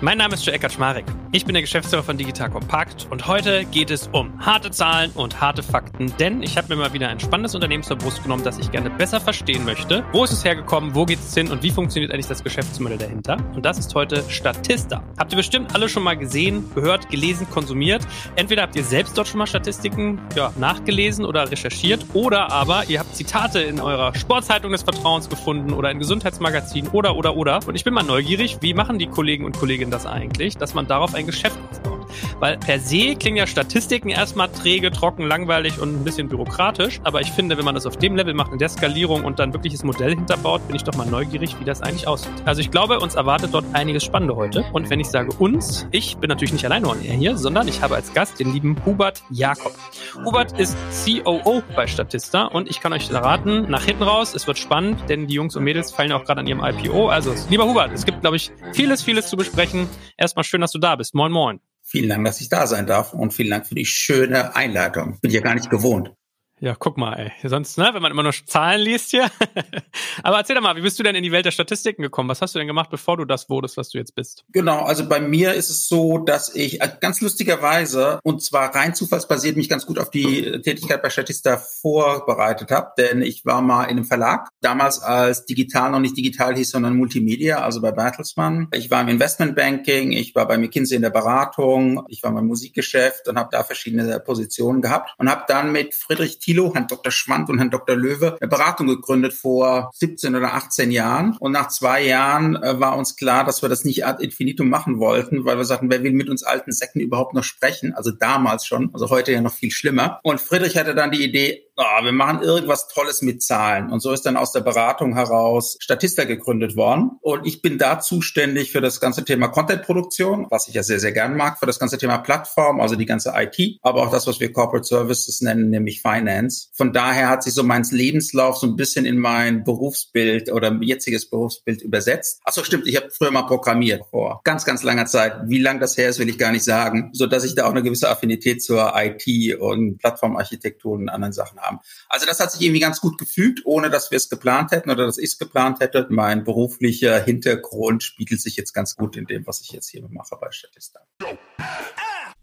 mein Name ist Joe Eckert Schmarek. Ich bin der Geschäftsführer von Digital Compact und heute geht es um harte Zahlen und harte Fakten, denn ich habe mir mal wieder ein spannendes Unternehmen zur Brust genommen, das ich gerne besser verstehen möchte. Wo ist es hergekommen, wo geht es hin und wie funktioniert eigentlich das Geschäftsmodell dahinter? Und das ist heute Statista. Habt ihr bestimmt alle schon mal gesehen, gehört, gelesen, konsumiert. Entweder habt ihr selbst dort schon mal Statistiken ja, nachgelesen oder recherchiert oder aber ihr habt Zitate in eurer Sportzeitung des Vertrauens gefunden oder in Gesundheitsmagazinen oder oder oder. Und ich bin mal neugierig, wie machen die Kollegen und Kolleginnen das eigentlich, dass man darauf ein Geschäft aufbaut. Weil per se klingen ja Statistiken erstmal träge, trocken, langweilig und ein bisschen bürokratisch. Aber ich finde, wenn man das auf dem Level macht, in der Skalierung und dann wirkliches Modell hinterbaut, bin ich doch mal neugierig, wie das eigentlich aussieht. Also ich glaube, uns erwartet dort einiges Spannende heute. Und wenn ich sage uns, ich bin natürlich nicht alleine hier, sondern ich habe als Gast den lieben Hubert Jakob. Hubert ist COO bei Statista und ich kann euch raten, nach hinten raus, es wird spannend, denn die Jungs und Mädels fallen auch gerade an ihrem IPO. Also, lieber Hubert, es gibt, glaube ich, vieles vieles zu besprechen. Erstmal schön, dass du da bist. Moin, moin. Vielen Dank, dass ich da sein darf und vielen Dank für die schöne Einleitung. Bin ja gar nicht gewohnt. Ja, guck mal, ey. Sonst, ne, wenn man immer nur Zahlen liest hier. Aber erzähl doch mal, wie bist du denn in die Welt der Statistiken gekommen? Was hast du denn gemacht, bevor du das wurdest, was du jetzt bist? Genau, also bei mir ist es so, dass ich äh, ganz lustigerweise und zwar rein zufallsbasiert mich ganz gut auf die Tätigkeit bei Statista vorbereitet habe, denn ich war mal in einem Verlag, damals als digital noch nicht digital hieß, sondern Multimedia, also bei Bertelsmann. Ich war im Investmentbanking, ich war bei McKinsey in der Beratung, ich war beim Musikgeschäft und habe da verschiedene Positionen gehabt und habe dann mit Friedrich Thilo, Herrn Dr. Schwand und Herrn Dr. Löwe eine Beratung gegründet vor 17 oder 18 Jahren. Und nach zwei Jahren äh, war uns klar, dass wir das nicht ad infinitum machen wollten, weil wir sagten, wer will mit uns alten Säcken überhaupt noch sprechen? Also damals schon, also heute ja noch viel schlimmer. Und Friedrich hatte dann die Idee, oh, wir machen irgendwas Tolles mit Zahlen. Und so ist dann aus der Beratung heraus Statista gegründet worden. Und ich bin da zuständig für das ganze Thema Content-Produktion, was ich ja sehr, sehr gern mag, für das ganze Thema Plattform, also die ganze IT, aber auch das, was wir Corporate Services nennen, nämlich Finance. Von daher hat sich so mein Lebenslauf so ein bisschen in mein Berufsbild oder jetziges Berufsbild übersetzt. Ach so, stimmt, ich habe früher mal programmiert vor ganz, ganz langer Zeit. Wie lang das her ist, will ich gar nicht sagen, so dass ich da auch eine gewisse Affinität zur IT und Plattformarchitektur und anderen Sachen habe haben. Also das hat sich irgendwie ganz gut gefügt, ohne dass wir es geplant hätten oder dass ich es geplant hätte. Mein beruflicher Hintergrund spiegelt sich jetzt ganz gut in dem, was ich jetzt hier mache bei Statista.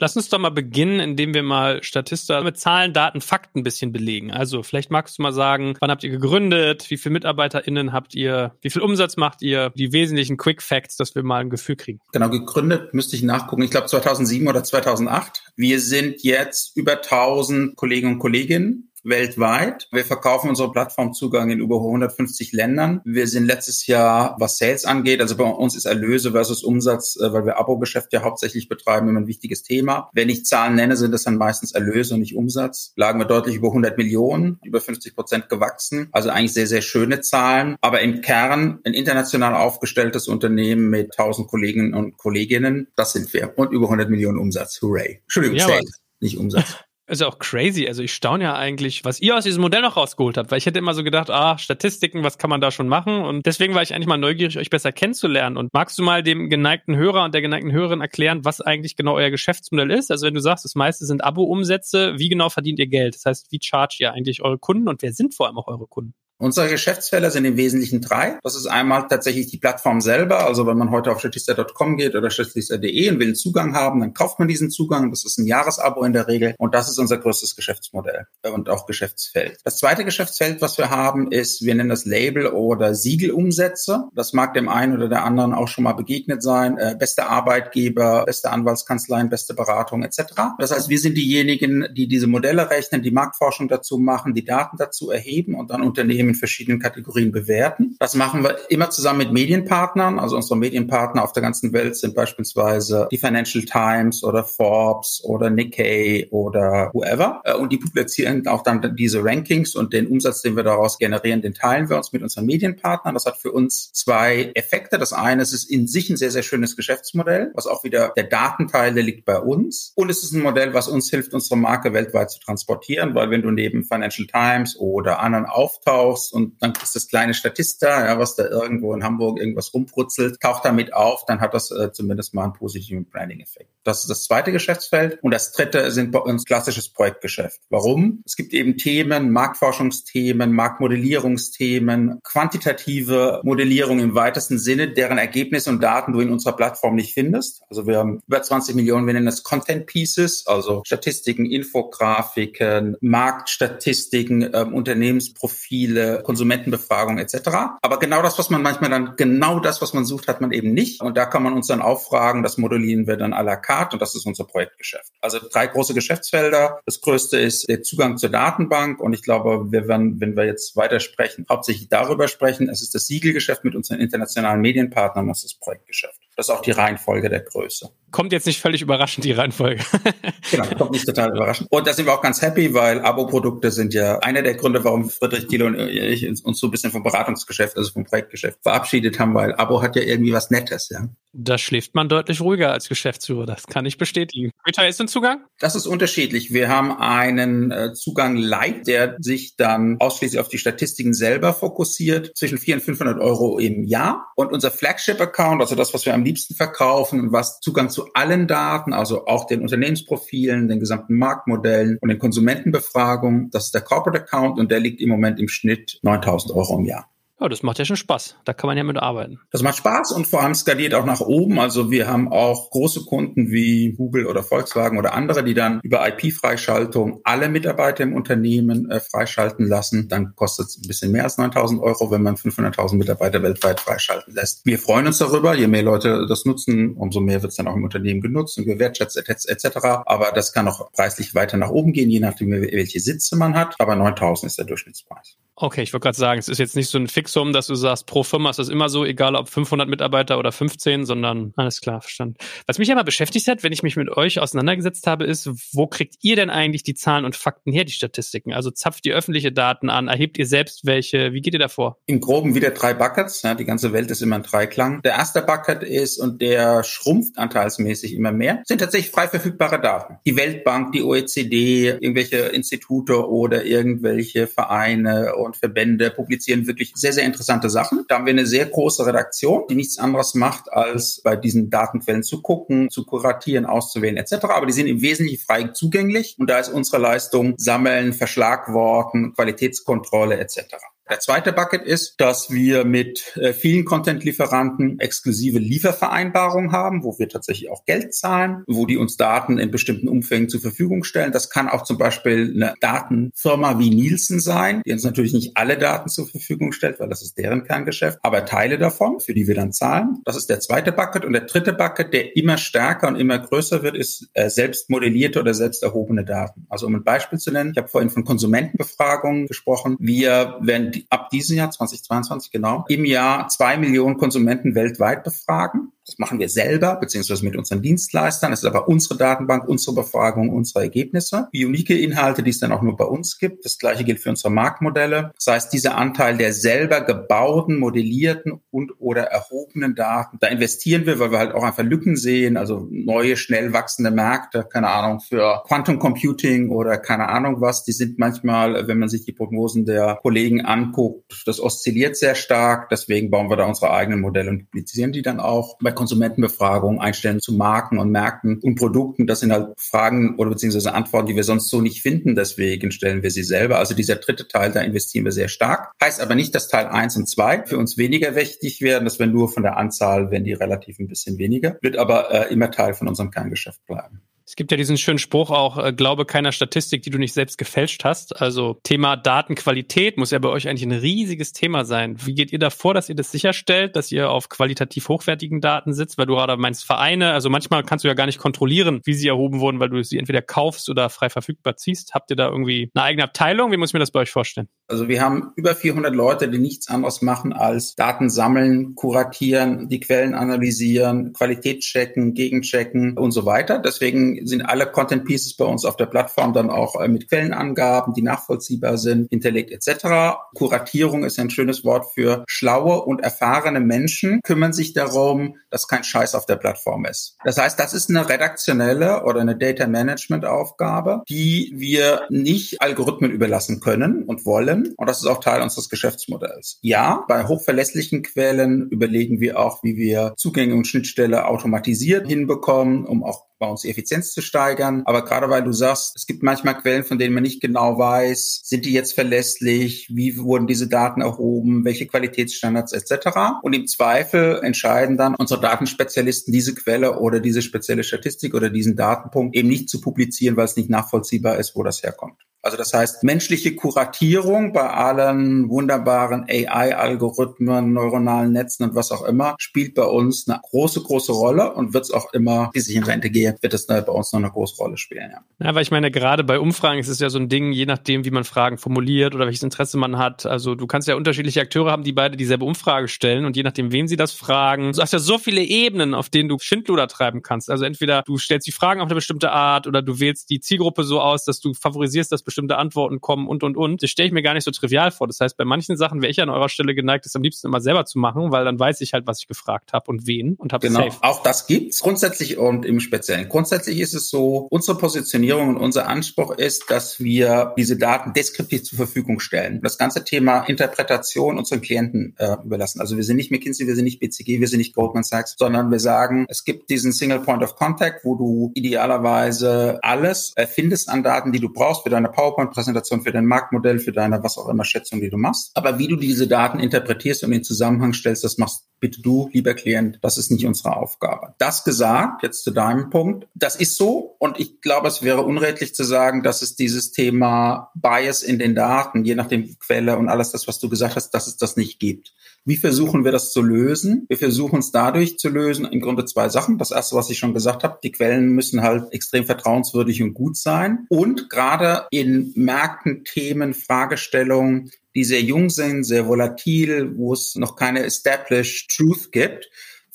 Lass uns doch mal beginnen, indem wir mal Statista mit Zahlen, Daten, Fakten ein bisschen belegen. Also vielleicht magst du mal sagen, wann habt ihr gegründet, wie viele MitarbeiterInnen habt ihr, wie viel Umsatz macht ihr, die wesentlichen Quick Facts, dass wir mal ein Gefühl kriegen. Genau, gegründet müsste ich nachgucken, ich glaube 2007 oder 2008. Wir sind jetzt über 1000 Kollegen und Kolleginnen weltweit. Wir verkaufen unsere Plattformzugang in über 150 Ländern. Wir sind letztes Jahr, was Sales angeht, also bei uns ist Erlöse versus Umsatz, äh, weil wir Abo-Geschäft ja hauptsächlich betreiben, immer ein wichtiges Thema. Wenn ich Zahlen nenne, sind das dann meistens Erlöse und nicht Umsatz. Lagen wir deutlich über 100 Millionen, über 50 Prozent gewachsen. Also eigentlich sehr, sehr schöne Zahlen. Aber im Kern ein international aufgestelltes Unternehmen mit 1000 Kollegen und Kolleginnen. Das sind wir. Und über 100 Millionen Umsatz. Hooray. Entschuldigung, ja, Sales, nicht Umsatz. Also auch crazy. Also ich staune ja eigentlich, was ihr aus diesem Modell noch rausgeholt habt, weil ich hätte immer so gedacht, ah, Statistiken, was kann man da schon machen? Und deswegen war ich eigentlich mal neugierig, euch besser kennenzulernen. Und magst du mal dem geneigten Hörer und der geneigten Hörerin erklären, was eigentlich genau euer Geschäftsmodell ist? Also wenn du sagst, das meiste sind Abo-Umsätze, wie genau verdient ihr Geld? Das heißt, wie charge ihr eigentlich eure Kunden und wer sind vor allem auch eure Kunden? Unsere Geschäftsfelder sind im Wesentlichen drei. Das ist einmal tatsächlich die Plattform selber. Also wenn man heute auf statista.com geht oder statista.de und will einen Zugang haben, dann kauft man diesen Zugang. Das ist ein Jahresabo in der Regel. Und das ist unser größtes Geschäftsmodell und auch Geschäftsfeld. Das zweite Geschäftsfeld, was wir haben, ist, wir nennen das Label oder Siegelumsätze. Das mag dem einen oder der anderen auch schon mal begegnet sein. Äh, beste Arbeitgeber, beste Anwaltskanzleien, beste Beratung etc. Das heißt, wir sind diejenigen, die diese Modelle rechnen, die Marktforschung dazu machen, die Daten dazu erheben und dann Unternehmen in verschiedenen Kategorien bewerten. Das machen wir immer zusammen mit Medienpartnern. Also unsere Medienpartner auf der ganzen Welt sind beispielsweise die Financial Times oder Forbes oder Nikkei oder whoever. Äh, und die publizieren auch dann diese Rankings und den Umsatz, den wir daraus generieren, den teilen wir uns mit unseren Medienpartnern. Das hat für uns zwei Effekte. Das eine ist, es ist in sich ein sehr, sehr schönes Geschäftsmodell, was auch wieder der Datenteil, der liegt bei uns. Und es ist ein Modell, was uns hilft, unsere Marke weltweit zu transportieren, weil wenn du neben Financial Times oder anderen auftauchst, brauchst und dann ist das kleine Statista, ja, was da irgendwo in Hamburg irgendwas rumbrutzelt, taucht damit auf, dann hat das äh, zumindest mal einen positiven Branding-Effekt. Das ist das zweite Geschäftsfeld. Und das dritte sind uns klassisches Projektgeschäft. Warum? Es gibt eben Themen, Marktforschungsthemen, Marktmodellierungsthemen, quantitative Modellierung im weitesten Sinne, deren Ergebnisse und Daten du in unserer Plattform nicht findest. Also wir haben über 20 Millionen, wir nennen das Content Pieces, also Statistiken, Infografiken, Marktstatistiken, ähm, Unternehmensprofile, Konsumentenbefragung etc. Aber genau das, was man manchmal dann, genau das, was man sucht, hat man eben nicht. Und da kann man uns dann auffragen, das modellieren wir dann à la carte und das ist unser Projektgeschäft. Also drei große Geschäftsfelder. Das größte ist der Zugang zur Datenbank und ich glaube, wir werden, wenn wir jetzt weitersprechen, hauptsächlich darüber sprechen. Es ist das Siegelgeschäft mit unseren internationalen Medienpartnern das ist das Projektgeschäft. Das ist auch die Reihenfolge der Größe. Kommt jetzt nicht völlig überraschend, die Reihenfolge. genau, kommt nicht total überraschend. Und da sind wir auch ganz happy, weil Abo-Produkte sind ja einer der Gründe, warum Friedrich Thiele und ich uns so ein bisschen vom Beratungsgeschäft, also vom Projektgeschäft verabschiedet haben, weil Abo hat ja irgendwie was Nettes, ja. Da schläft man deutlich ruhiger als Geschäftsführer, das kann ich bestätigen. Wie teuer ist ein Zugang? Das ist unterschiedlich. Wir haben einen äh, Zugang Light, der sich dann ausschließlich auf die Statistiken selber fokussiert, zwischen 400 und 500 Euro im Jahr. Und unser Flagship-Account, also das, was wir am liebsten verkaufen und was Zugang zu allen Daten, also auch den Unternehmensprofilen, den gesamten Marktmodellen und den Konsumentenbefragungen, das ist der Corporate Account und der liegt im Moment im Schnitt 9000 Euro im Jahr. Ja, das macht ja schon Spaß. Da kann man ja mit arbeiten. Das macht Spaß und vor allem skaliert auch nach oben. Also wir haben auch große Kunden wie Google oder Volkswagen oder andere, die dann über IP-Freischaltung alle Mitarbeiter im Unternehmen äh, freischalten lassen. Dann kostet es ein bisschen mehr als 9000 Euro, wenn man 500.000 Mitarbeiter weltweit freischalten lässt. Wir freuen uns darüber. Je mehr Leute das nutzen, umso mehr wird es dann auch im Unternehmen genutzt und gewertschätzt etc. Aber das kann auch preislich weiter nach oben gehen, je nachdem, welche Sitze man hat. Aber 9000 ist der Durchschnittspreis. Okay, ich wollte gerade sagen, es ist jetzt nicht so ein Fixum, dass du sagst, pro Firma ist das immer so, egal ob 500 Mitarbeiter oder 15, sondern alles klar, verstanden. Was mich immer beschäftigt hat, wenn ich mich mit euch auseinandergesetzt habe, ist, wo kriegt ihr denn eigentlich die Zahlen und Fakten her, die Statistiken? Also zapft ihr öffentliche Daten an, erhebt ihr selbst welche? Wie geht ihr davor? Im Groben wieder drei Buckets. Ja, die ganze Welt ist immer ein Dreiklang. Der erste Bucket ist, und der schrumpft anteilsmäßig immer mehr, sind tatsächlich frei verfügbare Daten. Die Weltbank, die OECD, irgendwelche Institute oder irgendwelche Vereine und Verbände publizieren wirklich sehr, sehr interessante Sachen. Da haben wir eine sehr große Redaktion, die nichts anderes macht, als bei diesen Datenquellen zu gucken, zu kuratieren, auszuwählen etc. Aber die sind im Wesentlichen frei zugänglich und da ist unsere Leistung Sammeln, Verschlagworten, Qualitätskontrolle etc. Der zweite Bucket ist, dass wir mit äh, vielen Content-Lieferanten exklusive Liefervereinbarungen haben, wo wir tatsächlich auch Geld zahlen, wo die uns Daten in bestimmten Umfängen zur Verfügung stellen. Das kann auch zum Beispiel eine Datenfirma wie Nielsen sein, die uns natürlich nicht alle Daten zur Verfügung stellt, weil das ist deren Kerngeschäft, aber Teile davon, für die wir dann zahlen. Das ist der zweite Bucket. Und der dritte Bucket, der immer stärker und immer größer wird, ist äh, selbst modellierte oder selbst erhobene Daten. Also um ein Beispiel zu nennen, ich habe vorhin von Konsumentenbefragungen gesprochen. Wir werden ab diesem Jahr 2022 genau im Jahr zwei Millionen Konsumenten weltweit befragen Das machen wir selber, beziehungsweise mit unseren Dienstleistern. Es ist aber unsere Datenbank, unsere Befragung, unsere Ergebnisse. Unique Inhalte, die es dann auch nur bei uns gibt. Das gleiche gilt für unsere Marktmodelle. Das heißt, dieser Anteil der selber gebauten, modellierten und oder erhobenen Daten, da investieren wir, weil wir halt auch einfach Lücken sehen, also neue, schnell wachsende Märkte, keine Ahnung, für Quantum Computing oder keine Ahnung was. Die sind manchmal, wenn man sich die Prognosen der Kollegen anguckt, das oszilliert sehr stark. Deswegen bauen wir da unsere eigenen Modelle und publizieren die dann auch. Bei Konsumentenbefragungen, Einstellen zu Marken und Märkten und Produkten, das sind halt Fragen oder beziehungsweise Antworten, die wir sonst so nicht finden. Deswegen stellen wir sie selber. Also dieser dritte Teil, da investieren wir sehr stark. Heißt aber nicht, dass Teil eins und zwei für uns weniger wichtig werden. Das wäre nur von der Anzahl, wenn die relativ ein bisschen weniger. Wird aber äh, immer Teil von unserem Kerngeschäft bleiben. Es gibt ja diesen schönen Spruch auch, äh, glaube keiner Statistik, die du nicht selbst gefälscht hast. Also Thema Datenqualität muss ja bei euch eigentlich ein riesiges Thema sein. Wie geht ihr davor, dass ihr das sicherstellt, dass ihr auf qualitativ hochwertigen Daten sitzt? Weil du gerade meinst Vereine, also manchmal kannst du ja gar nicht kontrollieren, wie sie erhoben wurden, weil du sie entweder kaufst oder frei verfügbar ziehst. Habt ihr da irgendwie eine eigene Abteilung? Wie muss ich mir das bei euch vorstellen? Also wir haben über 400 Leute, die nichts anderes machen als Daten sammeln, kuratieren, die Quellen analysieren, Qualität checken, gegenchecken und so weiter. Deswegen sind alle Content Pieces bei uns auf der Plattform dann auch äh, mit Quellenangaben, die nachvollziehbar sind, hinterlegt etc. Kuratierung ist ein schönes Wort für schlaue und erfahrene Menschen kümmern sich darum, dass kein Scheiß auf der Plattform ist. Das heißt, das ist eine redaktionelle oder eine Data Management Aufgabe, die wir nicht Algorithmen überlassen können und wollen. Und das ist auch Teil unseres Geschäftsmodells. Ja, bei hochverlässlichen Quellen überlegen wir auch, wie wir Zugänge und Schnittstelle automatisiert hinbekommen, um auch bei uns die Effizienz zu steigern. Aber gerade weil du sagst, es gibt manchmal Quellen, von denen man nicht genau weiß, sind die jetzt verlässlich, wie wurden diese Daten erhoben, welche Qualitätsstandards etc. Und im Zweifel entscheiden dann unsere Datenspezialisten, diese Quelle oder diese spezielle Statistik oder diesen Datenpunkt eben nicht zu publizieren, weil es nicht nachvollziehbar ist, wo das herkommt. Also das heißt, menschliche Kuratierung bei allen wunderbaren AI-Algorithmen, neuronalen Netzen und was auch immer, spielt bei uns eine große, große Rolle und wird es auch immer, bis ich in Rente wird es bei uns noch eine große Rolle spielen. Ja. ja, weil ich meine, gerade bei Umfragen ist es ja so ein Ding, je nachdem, wie man Fragen formuliert oder welches Interesse man hat. Also du kannst ja unterschiedliche Akteure haben, die beide dieselbe Umfrage stellen und je nachdem, wen sie das fragen, du hast ja so viele Ebenen, auf denen du Schindluder treiben kannst. Also entweder du stellst die Fragen auf eine bestimmte Art oder du wählst die Zielgruppe so aus, dass du favorisierst das bestimmte Antworten kommen und, und, und. Das stelle ich mir gar nicht so trivial vor. Das heißt, bei manchen Sachen wäre ich an eurer Stelle geneigt, das am liebsten immer selber zu machen, weil dann weiß ich halt, was ich gefragt habe und wen und habe Genau, safe. auch das gibt's grundsätzlich und im Speziellen. Grundsätzlich ist es so, unsere Positionierung und unser Anspruch ist, dass wir diese Daten deskriptiv zur Verfügung stellen. Das ganze Thema Interpretation unseren Klienten äh, überlassen. Also wir sind nicht McKinsey, wir sind nicht BCG, wir sind nicht Goldman Sachs, sondern wir sagen, es gibt diesen Single Point of Contact, wo du idealerweise alles findest an Daten, die du brauchst für deine PowerPoint Präsentation, für dein Marktmodell, für deine was auch immer Schätzung, die du machst. Aber wie du diese Daten interpretierst und in Zusammenhang stellst, das machst bitte du, lieber Klient. Das ist nicht unsere Aufgabe. Das gesagt, jetzt zu deinem Punkt. Das ist so. Und ich glaube, es wäre unredlich zu sagen, dass es dieses Thema Bias in den Daten, je nachdem Quelle und alles das, was du gesagt hast, dass es das nicht gibt. Wie versuchen wir das zu lösen? Wir versuchen es dadurch zu lösen, im Grunde zwei Sachen. Das erste, was ich schon gesagt habe, die Quellen müssen halt extrem vertrauenswürdig und gut sein. Und gerade in Märkten, Themen, Fragestellungen, die sehr jung sind, sehr volatil, wo es noch keine established truth gibt,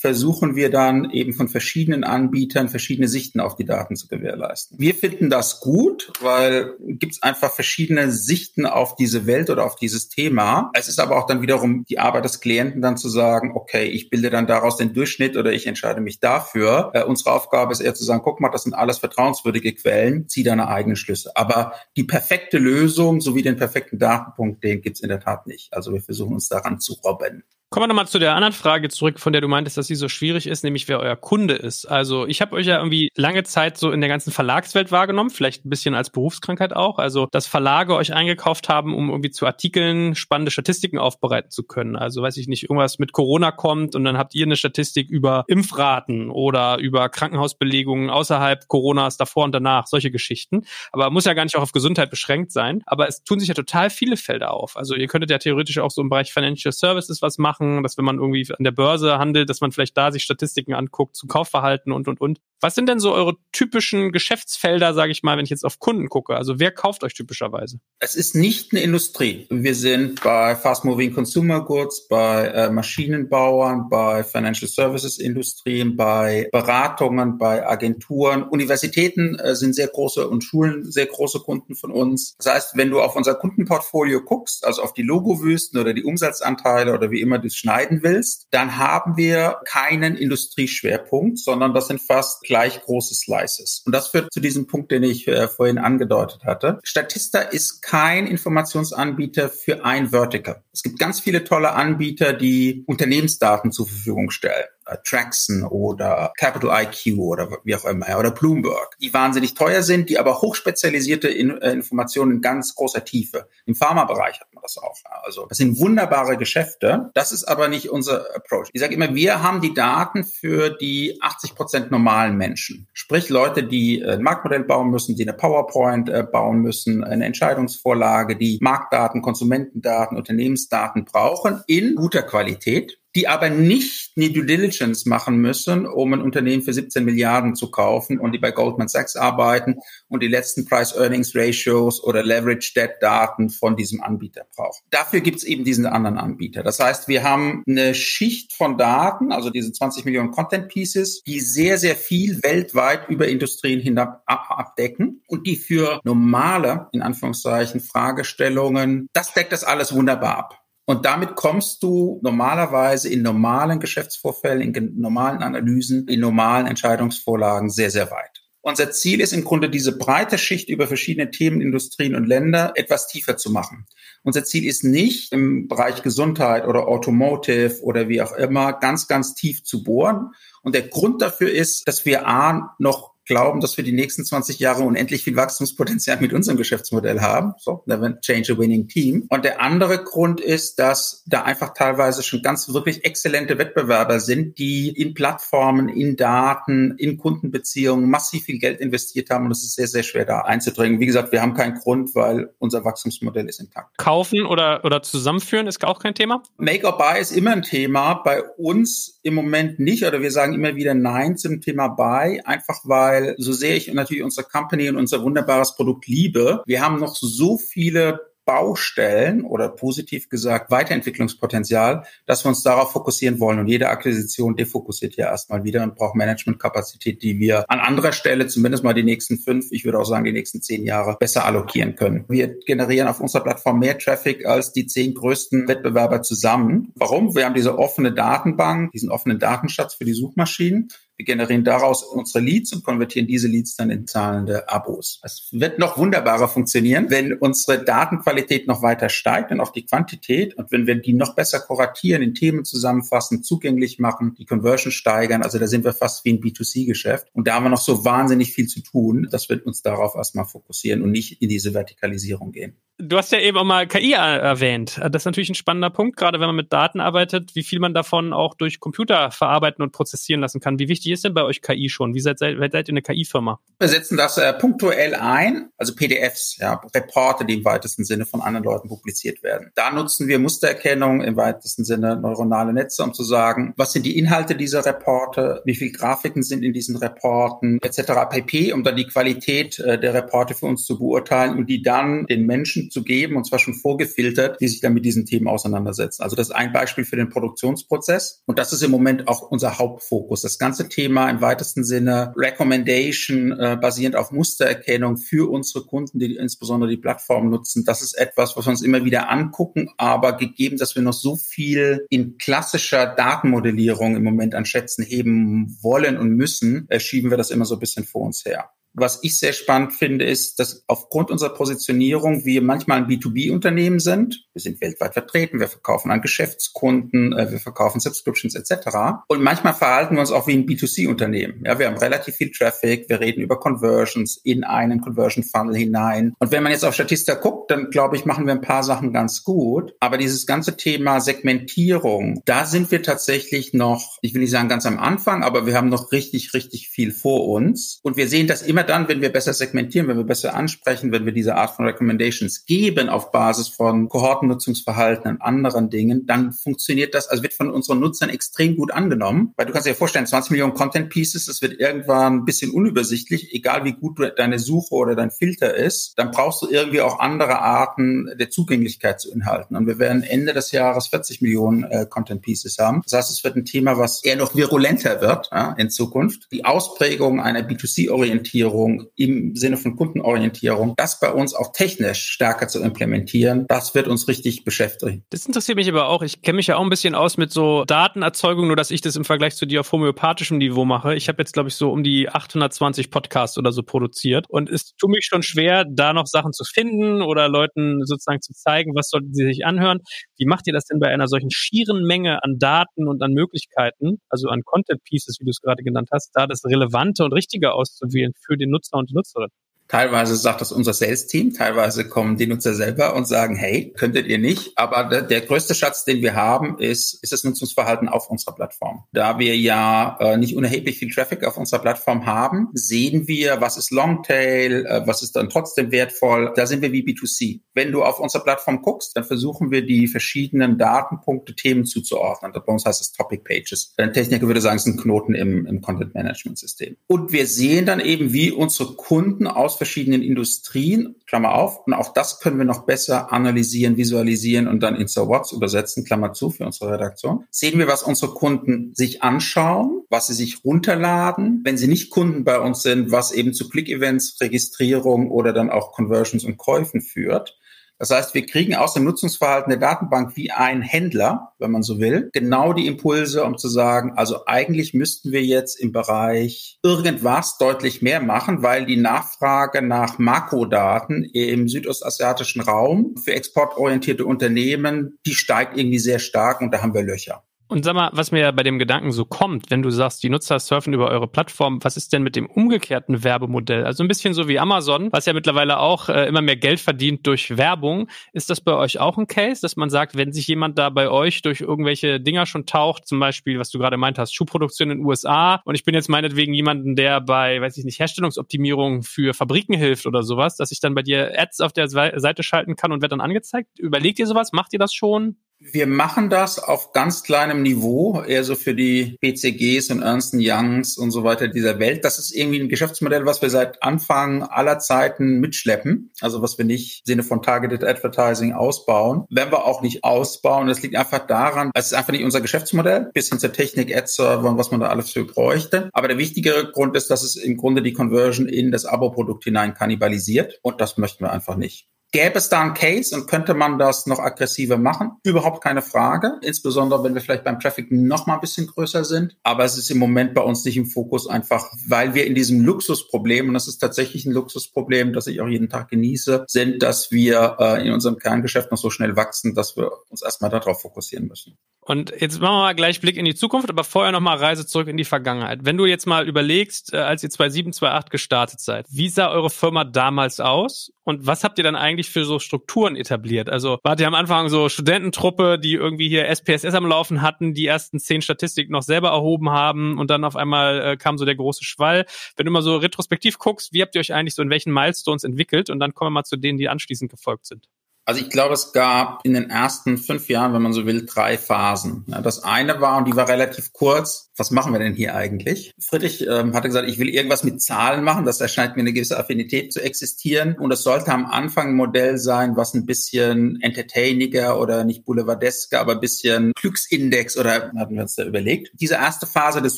versuchen wir dann eben von verschiedenen Anbietern verschiedene Sichten auf die Daten zu gewährleisten. Wir finden das gut, weil gibt es einfach verschiedene Sichten auf diese Welt oder auf dieses Thema. Es ist aber auch dann wiederum die Arbeit des Klienten dann zu sagen, okay, ich bilde dann daraus den Durchschnitt oder ich entscheide mich dafür. Äh, unsere Aufgabe ist eher zu sagen, guck mal, das sind alles vertrauenswürdige Quellen, zieh deine eigenen Schlüsse. Aber die perfekte Lösung sowie den perfekten Datenpunkt, den gibt's in der Tat nicht. Also wir versuchen uns daran zu robben. Kommen wir nochmal zu der anderen Frage zurück, von der du meintest, dass sie so schwierig ist, nämlich wer euer Kunde ist. Also ich habe euch ja irgendwie lange Zeit so in der ganzen Verlagswelt wahrgenommen, vielleicht ein bisschen als Berufskrankheit auch. Also dass Verlage euch eingekauft haben, um irgendwie zu Artikeln spannende Statistiken aufbereiten zu können. Also weiß ich nicht, irgendwas mit Corona kommt und dann habt ihr eine Statistik über Impfraten oder über Krankenhausbelegungen außerhalb Coronas davor und danach, solche Geschichten. Aber muss ja gar nicht auch auf Gesundheit beschränkt sein. Aber es tun sich ja total viele Felder auf. Also ihr könntet ja theoretisch auch so im Bereich Financial Services was machen machen, dass wenn man irgendwie an der Börse handelt, dass man vielleicht da sich Statistiken anguckt zu Kaufverhalten und, und, und. Was sind denn so eure typischen Geschäftsfelder, sage ich mal, wenn ich jetzt auf Kunden gucke? Also wer kauft euch typischerweise? Es ist nicht eine Industrie. Wir sind bei Fast Moving Consumer Goods, bei äh, Maschinenbauern, bei Financial Services Industrien, bei Beratungen, bei Agenturen. Universitäten äh, sind sehr große und Schulen sehr große Kunden von uns. Das heißt, wenn du auf unser Kundenportfolio guckst, also auf die Logowüsten oder die Umsatzanteile oder wie immer du es schneiden willst, dann haben wir keinen Industrieschwerpunkt, sondern das sind fast gleich große Slices. Und das führt zu diesem Punkt, den ich äh, vorhin angedeutet hatte. Statista ist kein Informationsanbieter für ein Vertical. Es gibt ganz viele tolle Anbieter, die Unternehmensdaten zur Verfügung stellen äh, Traxon oder Capital IQ oder wie auch immer, oder Bloomberg, die wahnsinnig teuer sind, die aber hochspezialisierte in, äh, Informationen in ganz großer Tiefe. Im Pharmabereich das auch. Also das sind wunderbare Geschäfte. Das ist aber nicht unser Approach. Ich sage immer, wir haben die Daten für die 80 Prozent normalen Menschen. Sprich Leute, die äh, ein Marktmodell bauen müssen, die eine PowerPoint äh, bauen müssen, eine Entscheidungsvorlage, die Marktdaten, Konsumentendaten, Unternehmensdaten brauchen in guter Qualität die aber nicht eine Due Diligence machen müssen, um ein Unternehmen für 17 Milliarden zu kaufen und die bei Goldman Sachs arbeiten und die letzten Price-Earnings-Ratios oder Leverage-Debt-Daten von diesem Anbieter brauchen. Dafür gibt es eben diesen anderen Anbieter. Das heißt, wir haben eine Schicht von Daten, also diese 20 Millionen Content-Pieces, die sehr, sehr viel weltweit über Industrien hinab abdecken und die für normale, in Anführungszeichen, Fragestellungen, das deckt das alles wunderbar ab. Und damit kommst du normalerweise in normalen Geschäftsvorfällen, in normalen Analysen, in normalen Entscheidungsvorlagen sehr, sehr weit. Unser Ziel ist im Grunde, diese breite Schicht über verschiedene Themen, Industrien und Länder etwas tiefer zu machen. Unser Ziel ist nicht, im Bereich Gesundheit oder Automotive oder wie auch immer ganz, ganz tief zu bohren. Und der Grund dafür ist, dass wir A, noch glauben, dass wir die nächsten 20 Jahre unendlich viel Wachstumspotenzial mit unserem Geschäftsmodell haben. So, never change a winning team. Und der andere Grund ist, dass da einfach teilweise schon ganz wirklich exzellente Wettbewerber sind, die in Plattformen, in Daten, in Kundenbeziehungen massiv viel Geld investiert haben. Und es ist sehr, sehr schwer da einzudringen. Wie gesagt, wir haben keinen Grund, weil unser Wachstumsmodell ist intakt. Kaufen oder, oder zusammenführen ist auch kein Thema? Make or buy ist immer ein Thema. Bei uns im Moment nicht. Oder wir sagen immer wieder Nein zum Thema buy. Einfach weil weil so sehr ich natürlich unsere Company und unser wunderbares Produkt liebe, wir haben noch so viele Baustellen oder positiv gesagt Weiterentwicklungspotenzial, dass wir uns darauf fokussieren wollen. Und jede Akquisition defokussiert ja erstmal wieder und braucht Managementkapazität, die wir an anderer Stelle zumindest mal die nächsten fünf, ich würde auch sagen die nächsten zehn Jahre besser allokieren können. Wir generieren auf unserer Plattform mehr Traffic als die zehn größten Wettbewerber zusammen. Warum? Wir haben diese offene Datenbank, diesen offenen Datenschatz für die Suchmaschinen. Wir generieren daraus unsere Leads und konvertieren diese Leads dann in zahlende Abos. Es wird noch wunderbarer funktionieren, wenn unsere Datenqualität noch weiter steigt und auch die Quantität und wenn wir die noch besser kuratieren, in Themen zusammenfassen, zugänglich machen, die Conversion steigern. Also da sind wir fast wie ein B2C-Geschäft. Und da haben wir noch so wahnsinnig viel zu tun. Das wird uns darauf erstmal fokussieren und nicht in diese Vertikalisierung gehen. Du hast ja eben auch mal KI erwähnt. Das ist natürlich ein spannender Punkt, gerade wenn man mit Daten arbeitet, wie viel man davon auch durch Computer verarbeiten und prozessieren lassen kann. Wie wichtig ist denn bei euch KI schon? Wie seid, seid, seid ihr eine KI-Firma? Wir setzen das äh, punktuell ein, also PDFs, ja, Reporte, die im weitesten Sinne von anderen Leuten publiziert werden. Da nutzen wir Mustererkennung, im weitesten Sinne neuronale Netze, um zu sagen, was sind die Inhalte dieser Reporte, wie viele Grafiken sind in diesen Reporten, etc. pp, um dann die Qualität äh, der Reporte für uns zu beurteilen und die dann den Menschen zu geben, und zwar schon vorgefiltert, die sich dann mit diesen Themen auseinandersetzen. Also das ist ein Beispiel für den Produktionsprozess und das ist im Moment auch unser Hauptfokus. Das ganze Thema im weitesten Sinne Recommendation äh, basierend auf Mustererkennung für unsere Kunden, die insbesondere die Plattform nutzen. Das ist etwas, was wir uns immer wieder angucken, aber gegeben, dass wir noch so viel in klassischer Datenmodellierung im Moment an Schätzen heben wollen und müssen, äh, schieben wir das immer so ein bisschen vor uns her. Was ich sehr spannend finde, ist, dass aufgrund unserer Positionierung wir manchmal ein B2B-Unternehmen sind. Wir sind weltweit vertreten, wir verkaufen an Geschäftskunden, äh, wir verkaufen Subscriptions etc. Und manchmal verhalten wir uns auch wie ein B2C-Unternehmen. Ja, wir haben relativ viel Traffic, wir reden über Conversions in einen Conversion Funnel hinein. Und wenn man jetzt auf Statista guckt, dann glaube ich, machen wir ein paar Sachen ganz gut. Aber dieses ganze Thema Segmentierung, da sind wir tatsächlich noch, ich will nicht sagen ganz am Anfang, aber wir haben noch richtig, richtig viel vor uns. Und wir sehen das immer immer dann, wenn wir besser segmentieren, wenn wir besser ansprechen, wenn wir diese Art von Recommendations geben auf Basis von Kohortennutzungsverhalten und anderen Dingen, dann funktioniert das, also wird von unseren Nutzern extrem gut angenommen. Weil du kannst dir vorstellen, 20 Millionen Content Pieces, das wird irgendwann ein bisschen unübersichtlich, egal wie gut deine Suche oder dein Filter ist, dann brauchst du irgendwie auch andere Arten der Zugänglichkeit zu Inhalten. Und wir werden Ende des Jahres 40 Millionen äh, Content Pieces haben. Das heißt, es wird ein Thema, was eher noch virulenter wird ja, in Zukunft. Die Ausprägung einer B2C-Orientierung im Sinne von Kundenorientierung, das bei uns auch technisch stärker zu implementieren, das wird uns richtig beschäftigen. Das interessiert mich aber auch. Ich kenne mich ja auch ein bisschen aus mit so Datenerzeugung, nur dass ich das im Vergleich zu dir auf homöopathischem Niveau mache. Ich habe jetzt, glaube ich, so um die 820 Podcasts oder so produziert und es tut mich schon schwer, da noch Sachen zu finden oder Leuten sozusagen zu zeigen, was sollten sie sich anhören. Wie macht ihr das denn bei einer solchen schieren Menge an Daten und an Möglichkeiten, also an Content Pieces, wie du es gerade genannt hast, da das Relevante und Richtige auszuwählen für den Nutzer und die Nutzerin? Teilweise sagt das unser Sales-Team, teilweise kommen die Nutzer selber und sagen, hey, könntet ihr nicht. Aber der, der, größte Schatz, den wir haben, ist, ist das Nutzungsverhalten auf unserer Plattform. Da wir ja äh, nicht unerheblich viel Traffic auf unserer Plattform haben, sehen wir, was ist Longtail, äh, was ist dann trotzdem wertvoll. Da sind wir wie B2C. Wenn du auf unserer Plattform guckst, dann versuchen wir die verschiedenen Datenpunkte, Themen zuzuordnen. Bei uns heißt es Topic Pages. Ein Techniker würde sagen, es sind Knoten im, im Content Management System. Und wir sehen dann eben, wie unsere Kunden aus verschiedenen Industrien, Klammer auf, und auch das können wir noch besser analysieren, visualisieren und dann in So What's übersetzen, Klammer zu, für unsere Redaktion. Sehen wir, was unsere Kunden sich anschauen, was sie sich runterladen, wenn sie nicht Kunden bei uns sind, was eben zu Click-Events, Registrierung oder dann auch Conversions und Käufen führt. Das heißt, wir kriegen aus dem Nutzungsverhalten der Datenbank wie ein Händler, wenn man so will, genau die Impulse, um zu sagen, also eigentlich müssten wir jetzt im Bereich irgendwas deutlich mehr machen, weil die Nachfrage nach Makrodaten im südostasiatischen Raum für exportorientierte Unternehmen, die steigt irgendwie sehr stark und da haben wir Löcher. Und sag mal, was mir bei dem Gedanken so kommt, wenn du sagst, die Nutzer surfen über eure Plattform, was ist denn mit dem umgekehrten Werbemodell? Also ein bisschen so wie Amazon, was ja mittlerweile auch äh, immer mehr Geld verdient durch Werbung. Ist das bei euch auch ein Case, dass man sagt, wenn sich jemand da bei euch durch irgendwelche Dinger schon taucht, zum Beispiel, was du gerade meint hast, Schuhproduktion in den USA und ich bin jetzt meinetwegen jemanden, der bei, weiß ich nicht, Herstellungsoptimierung für Fabriken hilft oder sowas, dass ich dann bei dir Ads auf der Seite schalten kann und wird dann angezeigt? Überlegt ihr sowas? Macht ihr das schon? Wir machen das auf ganz kleinem Niveau, eher so für die BCGs und Ernst Youngs und so weiter dieser Welt. Das ist irgendwie ein Geschäftsmodell, was wir seit Anfang aller Zeiten mitschleppen. Also was wir nicht im Sinne von Targeted Advertising ausbauen. Werden wir auch nicht ausbauen. Das liegt einfach daran, es ist einfach nicht unser Geschäftsmodell. Bis hin zur Technik, Ad-Server und was man da alles für bräuchte. Aber der wichtigere Grund ist, dass es im Grunde die Conversion in das Abo-Produkt hinein kannibalisiert. Und das möchten wir einfach nicht. Gäbe es da einen Case und könnte man das noch aggressiver machen? Überhaupt keine Frage. Insbesondere, wenn wir vielleicht beim Traffic noch mal ein bisschen größer sind. Aber es ist im Moment bei uns nicht im Fokus, einfach weil wir in diesem Luxusproblem, und das ist tatsächlich ein Luxusproblem, das ich auch jeden Tag genieße, sind, dass wir äh, in unserem Kerngeschäft noch so schnell wachsen, dass wir uns erstmal darauf fokussieren müssen. Und jetzt machen wir mal gleich Blick in die Zukunft, aber vorher nochmal Reise zurück in die Vergangenheit. Wenn du jetzt mal überlegst, äh, als ihr 2007, 2008 gestartet seid, wie sah eure Firma damals aus und was habt ihr dann eigentlich für so Strukturen etabliert? Also wart ihr am Anfang so Studententruppe, die irgendwie hier SPSS am Laufen hatten, die ersten zehn Statistiken noch selber erhoben haben und dann auf einmal äh, kam so der große Schwall. Wenn du mal so retrospektiv guckst, wie habt ihr euch eigentlich so in welchen Milestones entwickelt und dann kommen wir mal zu denen, die anschließend gefolgt sind. Also ich glaube, es gab in den ersten fünf Jahren, wenn man so will, drei Phasen. Das eine war, und die war relativ kurz, was machen wir denn hier eigentlich? Friedrich ähm, hatte gesagt, ich will irgendwas mit Zahlen machen. Das erscheint mir eine gewisse Affinität zu existieren. Und es sollte am Anfang ein Modell sein, was ein bisschen entertainiger oder nicht boulevardesker, aber ein bisschen Glücksindex oder hatten wir uns da überlegt. Diese erste Phase des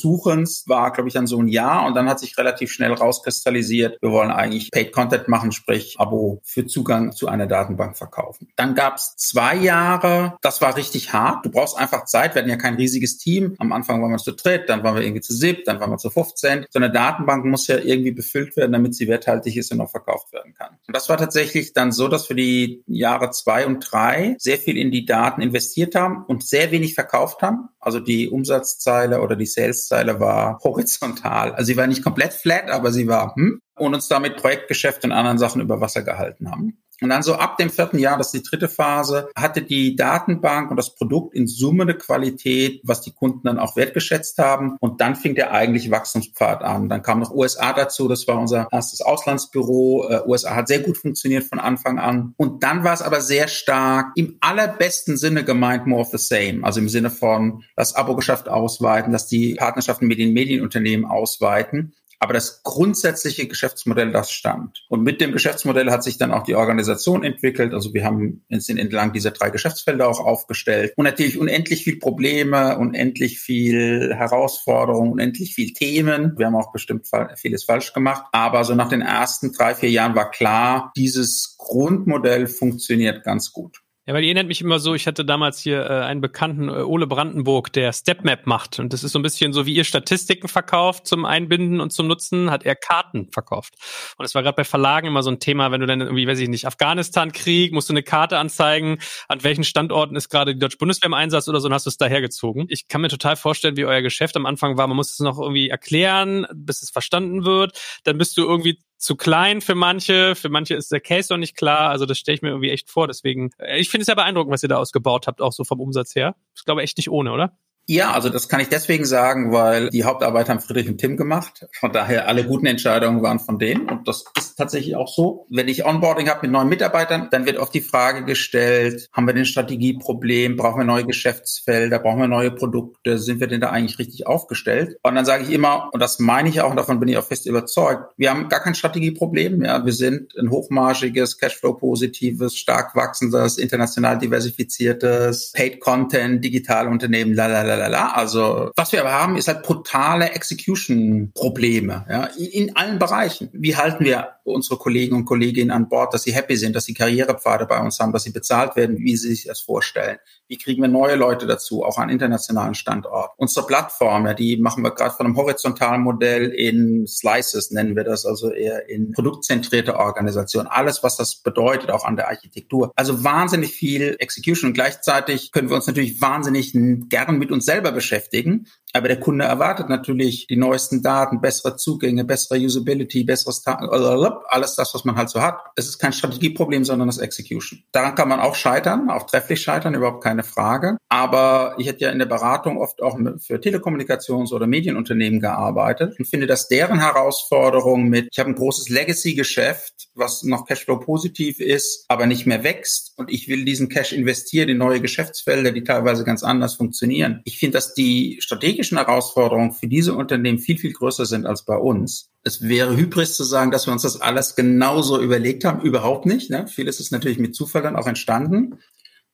Suchens war, glaube ich, dann so ein Jahr und dann hat sich relativ schnell rauskristallisiert, wir wollen eigentlich Paid Content machen, sprich Abo für Zugang zu einer Datenbank verkaufen verkaufen. Dann gab es zwei Jahre, das war richtig hart. Du brauchst einfach Zeit. Wir hatten ja kein riesiges Team. Am Anfang waren wir zu dritt, dann waren wir irgendwie zu siebt, dann waren wir zu 15. So eine Datenbank muss ja irgendwie befüllt werden, damit sie werthaltig ist und auch verkauft werden kann. Und das war tatsächlich dann so, dass wir die Jahre zwei und drei sehr viel in die Daten investiert haben und sehr wenig verkauft haben. Also die Umsatzzeile oder die Saleszeile war horizontal. Also sie war nicht komplett flat, aber sie war hm, und uns damit Projektgeschäft und anderen Sachen über Wasser gehalten haben. Und dann so ab dem vierten Jahr, das ist die dritte Phase, hatte die Datenbank und das Produkt in Summe eine Qualität, was die Kunden dann auch wertgeschätzt haben. Und dann fing der eigentliche Wachstumspfad an. Dann kam noch USA dazu, das war unser erstes Auslandsbüro. Uh, USA hat sehr gut funktioniert von Anfang an. Und dann war es aber sehr stark im allerbesten Sinne gemeint more of the same. Also im Sinne von das Abo-Geschäft ausweiten, dass die Partnerschaften mit den Medienunternehmen ausweiten. Aber das grundsätzliche Geschäftsmodell, das stand. Und mit dem Geschäftsmodell hat sich dann auch die Organisation entwickelt. Also wir haben sind entlang dieser drei Geschäftsfelder auch aufgestellt. Und natürlich unendlich viel Probleme, unendlich viel Herausforderungen, unendlich viel Themen. Wir haben auch bestimmt vieles falsch gemacht. Aber so nach den ersten drei, vier Jahren war klar, dieses Grundmodell funktioniert ganz gut. Ja, weil ihr nennt mich immer so, ich hatte damals hier äh, einen bekannten äh, Ole Brandenburg, der Stepmap macht. Und das ist so ein bisschen so, wie ihr Statistiken verkauft zum Einbinden und zum Nutzen, hat er Karten verkauft. Und es war gerade bei Verlagen immer so ein Thema, wenn du dann irgendwie, weiß ich nicht, Afghanistan-Krieg, musst du eine Karte anzeigen, an welchen Standorten ist gerade die Deutsche Bundeswehr im Einsatz oder so, und hast du es dahergezogen. Ich kann mir total vorstellen, wie euer Geschäft am Anfang war. Man muss es noch irgendwie erklären, bis es verstanden wird. Dann bist du irgendwie zu klein für manche, für manche ist der Case noch nicht klar. Also das stelle ich mir irgendwie echt vor. Deswegen, äh, ich finde es ja beeindruckend, was ihr da ausgebaut habt, auch so vom Umsatz her. Ich glaube echt nicht ohne, oder? Ja, also das kann ich deswegen sagen, weil die Hauptarbeit haben Friedrich und Tim gemacht. Von daher alle guten Entscheidungen waren von denen und das ist tatsächlich auch so. Wenn ich Onboarding habe mit neuen Mitarbeitern, dann wird oft die Frage gestellt, haben wir denn Strategieproblem, brauchen wir neue Geschäftsfelder, brauchen wir neue Produkte, sind wir denn da eigentlich richtig aufgestellt? Und dann sage ich immer, und das meine ich auch, und davon bin ich auch fest überzeugt, wir haben gar kein Strategieproblem. Ja, wir sind ein hochmargiges, Cashflow-positives, stark wachsendes, international diversifiziertes, Paid-Content, Digitalunternehmen, lalala lalala. Also was wir aber haben, ist halt brutale Execution-Probleme ja, in, in allen Bereichen. Wie halten wir unsere Kollegen und Kolleginnen an Bord, dass sie happy sind, dass sie Karrierepfade bei uns haben, dass sie bezahlt werden, wie sie sich das vorstellen? Wie kriegen wir neue Leute dazu, auch an internationalen Standorten? Unsere Plattform, ja, die machen wir gerade von einem horizontalen Modell in Slices, nennen wir das, also eher in produktzentrierte Organisation. Alles, was das bedeutet, auch an der Architektur. Also wahnsinnig viel Execution und gleichzeitig können wir uns natürlich wahnsinnig gern mit uns selber beschäftigen. Aber der Kunde erwartet natürlich die neuesten Daten, bessere Zugänge, bessere Usability, besseres, alles das, was man halt so hat. Es ist kein Strategieproblem, sondern das Execution. Daran kann man auch scheitern, auch trefflich scheitern, überhaupt keine Frage. Aber ich hätte ja in der Beratung oft auch für Telekommunikations- oder Medienunternehmen gearbeitet und finde, dass deren Herausforderung mit, ich habe ein großes Legacy-Geschäft, was noch Cashflow positiv ist, aber nicht mehr wächst und ich will diesen Cash investieren in neue Geschäftsfelder, die teilweise ganz anders funktionieren. Ich finde, dass die strategischen Herausforderungen für diese Unternehmen viel, viel größer sind als bei uns. Es wäre Hybris zu sagen, dass wir uns das alles genauso überlegt haben. Überhaupt nicht. Ne? Vieles ist natürlich mit Zufall dann auch entstanden.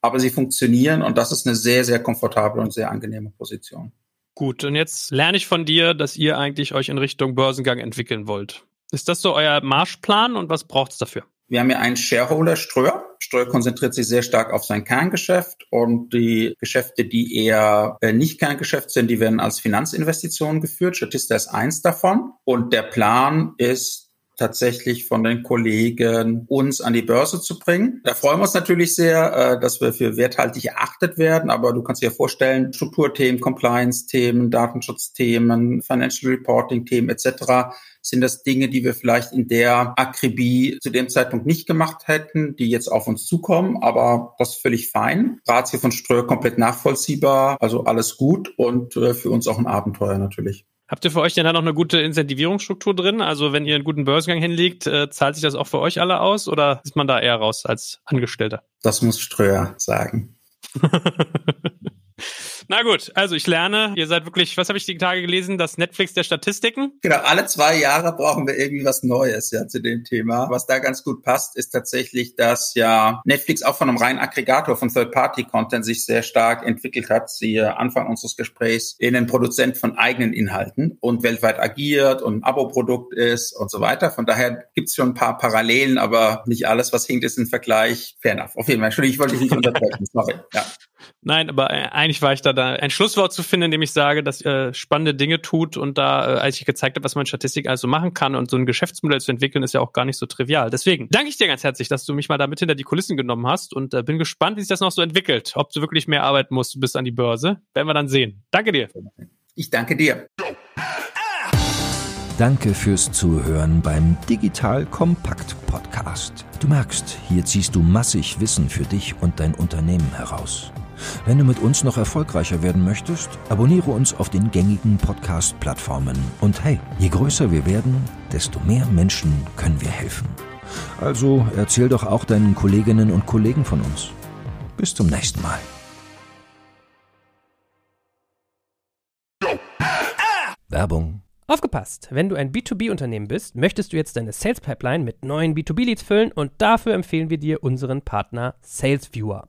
Aber sie funktionieren und das ist eine sehr, sehr komfortable und sehr angenehme Position. Gut, und jetzt lerne ich von dir, dass ihr eigentlich euch in Richtung Börsengang entwickeln wollt. Ist das so euer Marschplan und was braucht es dafür? Wir haben ja einen Shareholder, Ströer. Ströer konzentriert sich sehr stark auf sein Kerngeschäft und die Geschäfte, die eher äh, nicht Kerngeschäft sind, die werden als Finanzinvestitionen geführt. Statista ist eins davon. Und der Plan ist, tatsächlich von den Kollegen uns an die Börse zu bringen. Da freuen wir uns natürlich sehr, äh, dass wir für werthaltig erachtet werden, aber du kannst dir vorstellen, Strukturthemen, Compliance-Themen, Datenschutzthemen, Financial Reporting-Themen etc sind das Dinge, die wir vielleicht in der Akribie zu dem Zeitpunkt nicht gemacht hätten, die jetzt auf uns zukommen, aber das ist völlig fein. Ratio von Ströer komplett nachvollziehbar, also alles gut und äh, für uns auch ein Abenteuer natürlich. Habt ihr für euch denn da noch eine gute Incentivierungsstruktur drin? Also wenn ihr einen guten Börsengang hinlegt, äh, zahlt sich das auch für euch alle aus oder ist man da eher raus als Angestellter? Das muss Ströer sagen. Na gut, also ich lerne, ihr seid wirklich, was habe ich die Tage gelesen, das Netflix der Statistiken? Genau, alle zwei Jahre brauchen wir irgendwie was Neues ja zu dem Thema. Was da ganz gut passt, ist tatsächlich, dass ja Netflix auch von einem reinen Aggregator von Third-Party-Content sich sehr stark entwickelt hat. Sie Anfang unseres Gesprächs in den Produzent von eigenen Inhalten und weltweit agiert und ein Abo-Produkt ist und so weiter. Von daher gibt's schon ein paar Parallelen, aber nicht alles, was hinkt, ist im Vergleich fair enough. Auf jeden Fall, Entschuldigung, ich wollte dich nicht unterbrechen. Sorry. Ja. Nein, aber äh, eigentlich war ich da, da ein Schlusswort zu finden, indem ich sage, dass ihr spannende Dinge tut und da, äh, als ich gezeigt habe, was man Statistik also machen kann und so ein Geschäftsmodell zu entwickeln, ist ja auch gar nicht so trivial. Deswegen danke ich dir ganz herzlich, dass du mich mal damit hinter die Kulissen genommen hast und äh, bin gespannt, wie sich das noch so entwickelt. Ob du wirklich mehr arbeiten musst bis an die Börse, werden wir dann sehen. Danke dir. Ich danke dir. Danke fürs Zuhören beim Digital Kompakt Podcast. Du merkst, hier ziehst du massig Wissen für dich und dein Unternehmen heraus. Wenn du mit uns noch erfolgreicher werden möchtest, abonniere uns auf den gängigen Podcast-Plattformen. Und hey, je größer wir werden, desto mehr Menschen können wir helfen. Also erzähl doch auch deinen Kolleginnen und Kollegen von uns. Bis zum nächsten Mal. Werbung Aufgepasst! Wenn du ein B2B-Unternehmen bist, möchtest du jetzt deine Sales Pipeline mit neuen B2B-Leads füllen und dafür empfehlen wir dir unseren Partner SalesViewer.